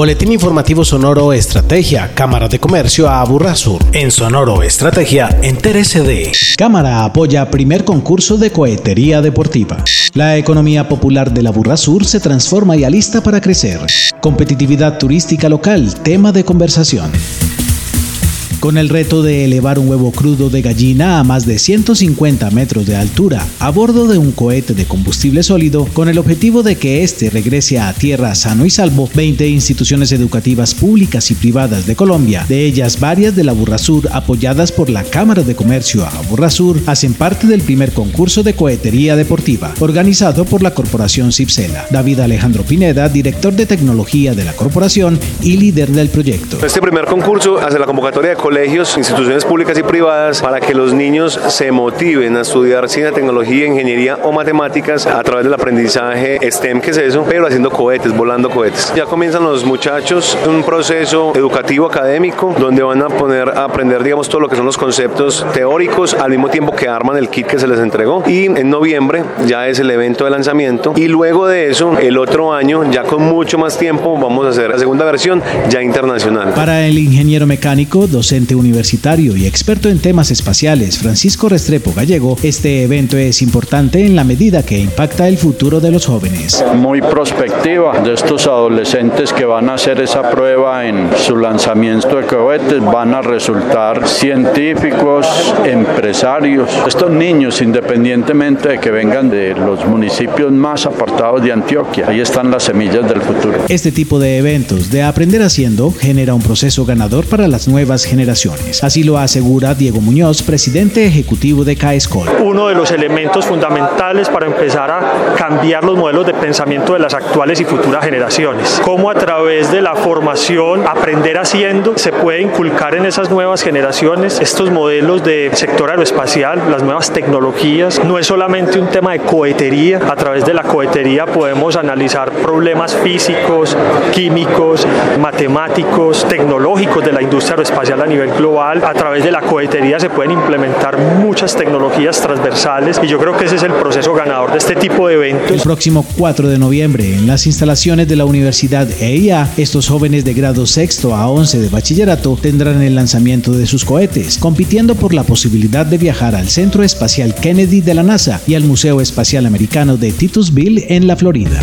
Boletín informativo Sonoro Estrategia, Cámara de Comercio a Sur. En Sonoro Estrategia, entérese de. Cámara apoya primer concurso de cohetería deportiva. La economía popular de la Sur se transforma y alista para crecer. Competitividad turística local, tema de conversación con el reto de elevar un huevo crudo de gallina a más de 150 metros de altura a bordo de un cohete de combustible sólido con el objetivo de que éste regrese a tierra sano y salvo. 20 instituciones educativas públicas y privadas de Colombia, de ellas varias de la Burrasur apoyadas por la Cámara de Comercio Burrasur, hacen parte del primer concurso de cohetería deportiva organizado por la Corporación Cipsela. David Alejandro Pineda, director de tecnología de la corporación y líder del proyecto. Este primer concurso hace la convocatoria de colegios, instituciones públicas y privadas para que los niños se motiven a estudiar ciencia, tecnología, ingeniería o matemáticas a través del aprendizaje STEM, que es eso, pero haciendo cohetes, volando cohetes. Ya comienzan los muchachos un proceso educativo académico donde van a poner a aprender, digamos, todo lo que son los conceptos teóricos al mismo tiempo que arman el kit que se les entregó. Y en noviembre ya es el evento de lanzamiento y luego de eso, el otro año, ya con mucho más tiempo, vamos a hacer la segunda versión ya internacional. Para el ingeniero mecánico, docente universitario y experto en temas espaciales Francisco Restrepo Gallego, este evento es importante en la medida que impacta el futuro de los jóvenes. Muy prospectiva de estos adolescentes que van a hacer esa prueba en su lanzamiento de cohetes, van a resultar científicos, empresarios. Estos niños, independientemente de que vengan de los municipios más apartados de Antioquia, ahí están las semillas del futuro. Este tipo de eventos de aprender haciendo genera un proceso ganador para las nuevas generaciones Así lo asegura Diego Muñoz, presidente ejecutivo de CAESCOL. Uno de los elementos fundamentales para empezar a cambiar los modelos de pensamiento de las actuales y futuras generaciones. Cómo a través de la formación, aprender haciendo, se puede inculcar en esas nuevas generaciones estos modelos de sector aeroespacial, las nuevas tecnologías. No es solamente un tema de cohetería. A través de la cohetería podemos analizar problemas físicos, químicos, matemáticos, tecnológicos de la industria aeroespacial a nivel global. A través de la cohetería se pueden implementar muchas tecnologías transversales y yo creo que ese es el proceso ganador de este tipo de eventos. El próximo 4 de noviembre, en las instalaciones de la Universidad EIA, estos jóvenes de grado sexto a 11 de bachillerato tendrán el lanzamiento de sus cohetes, compitiendo por la posibilidad de viajar al Centro Espacial Kennedy de la NASA y al Museo Espacial Americano de Titusville en la Florida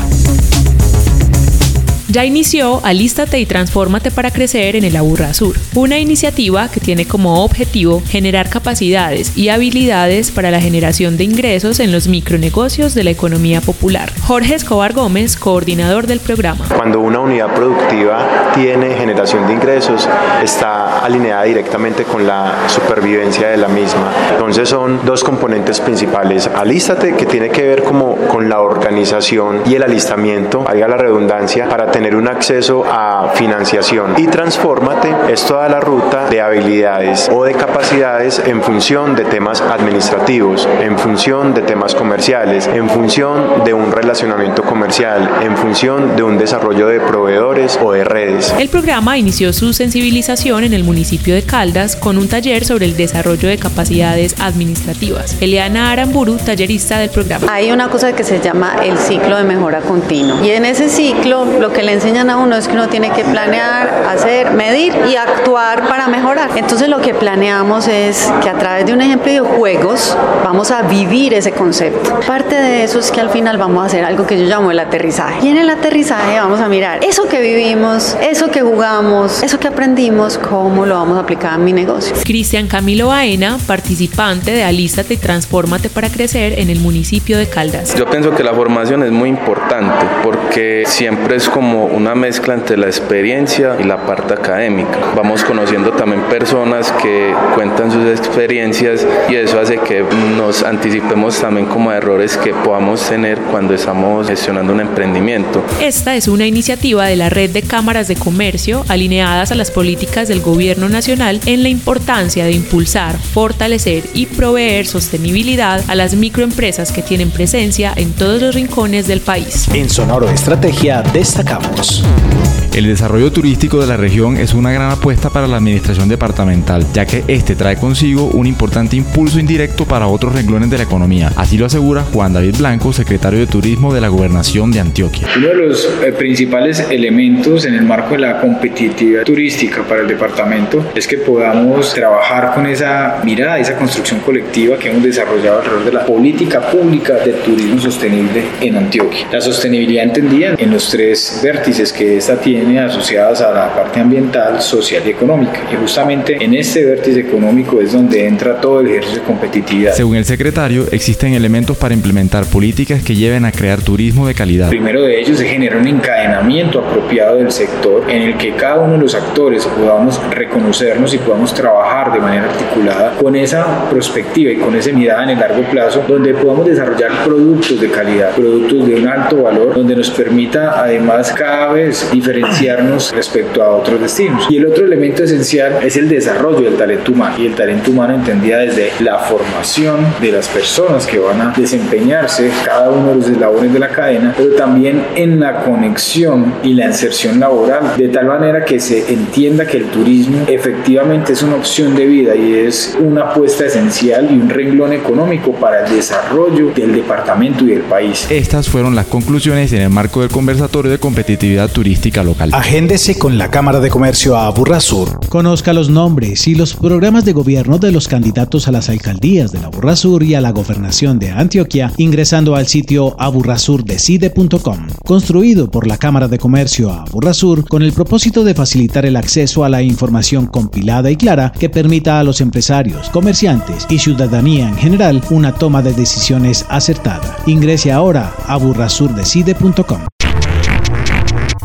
ya inició Alístate y Transfórmate para Crecer en el Aburra Sur, una iniciativa que tiene como objetivo generar capacidades y habilidades para la generación de ingresos en los micronegocios de la economía popular. Jorge Escobar Gómez, coordinador del programa. Cuando una unidad productiva tiene generación de ingresos, está alineada directamente con la supervivencia de la misma. Entonces son dos componentes principales. Alístate, que tiene que ver como con la organización y el alistamiento, haga la redundancia, para tener un acceso a financiación. Y Transfórmate es toda la ruta de habilidades o de capacidades en función de temas administrativos, en función de temas comerciales, en función de un relacionamiento comercial, en función de un desarrollo de proveedores o de redes. El programa inició su sensibilización en el municipio de Caldas con un taller sobre el desarrollo de capacidades administrativas. Eliana Aramburu, tallerista del programa. Hay una cosa que se llama el ciclo de mejora continua y en ese ciclo lo que le enseñan a uno es que uno tiene que planear, hacer, medir y actuar para mejorar. Entonces lo que planeamos es que a través de un ejemplo de juegos vamos a vivir ese concepto. Parte de eso es que al final vamos a hacer algo que yo llamo el aterrizaje. Y en el aterrizaje vamos a mirar eso que vivimos, eso que jugamos, eso que aprendimos, cómo lo vamos a aplicar en mi negocio. Cristian Camilo Baena, participante de Alístate y Transfórmate para Crecer en el municipio de Caldas. Yo pienso que la formación es muy importante porque siempre es como una mezcla entre la experiencia y la parte académica. Vamos conociendo también personas que cuentan sus experiencias y eso hace que nos anticipemos también como a errores que podamos tener cuando estamos gestionando un emprendimiento. Esta es una iniciativa de la red de cámaras de comercio alineadas a las políticas del gobierno nacional en la importancia de impulsar, fortalecer y proveer sostenibilidad a las microempresas que tienen presencia en todos los rincones del país. En Sonoro Estrategia destacamos. house. El desarrollo turístico de la región es una gran apuesta para la administración departamental, ya que este trae consigo un importante impulso indirecto para otros renglones de la economía. Así lo asegura Juan David Blanco, secretario de Turismo de la Gobernación de Antioquia. Uno de los eh, principales elementos en el marco de la competitividad turística para el departamento es que podamos trabajar con esa mirada, esa construcción colectiva que hemos desarrollado alrededor de la política pública de turismo sostenible en Antioquia. La sostenibilidad entendida en los tres vértices que esta tiene asociadas a la parte ambiental, social y económica. Y justamente en este vértice económico es donde entra todo el ejercicio de competitividad. Según el secretario, existen elementos para implementar políticas que lleven a crear turismo de calidad. Primero de ellos se genera un encadenamiento apropiado del sector en el que cada uno de los actores podamos reconocernos y podamos trabajar de manera articulada con esa perspectiva y con esa mirada en el largo plazo, donde podamos desarrollar productos de calidad, productos de un alto valor, donde nos permita además cada vez diferenciarnos respecto a otros destinos. Y el otro elemento esencial es el desarrollo del talento humano y el talento humano entendida desde la formación de las personas que van a desempeñarse cada uno de los eslabones de la cadena, pero también en la conexión y la inserción laboral, de tal manera que se entienda que el turismo efectivamente es una opción de vida y es una apuesta esencial y un renglón económico para el desarrollo del departamento y del país. Estas fueron las conclusiones en el marco del conversatorio de competitividad turística local. Agéndese con la Cámara de Comercio a Burrasur. Conozca los nombres y los programas de gobierno de los candidatos a las alcaldías de la Burrasur y a la gobernación de Antioquia ingresando al sitio aburrasurdecide.com, construido por la Cámara de Comercio a Burrasur con el propósito de facilitar el acceso a la información compilada y clara que permita a los empresarios, comerciantes y ciudadanía en general una toma de decisiones acertada. Ingrese ahora a burrasurdecide.com.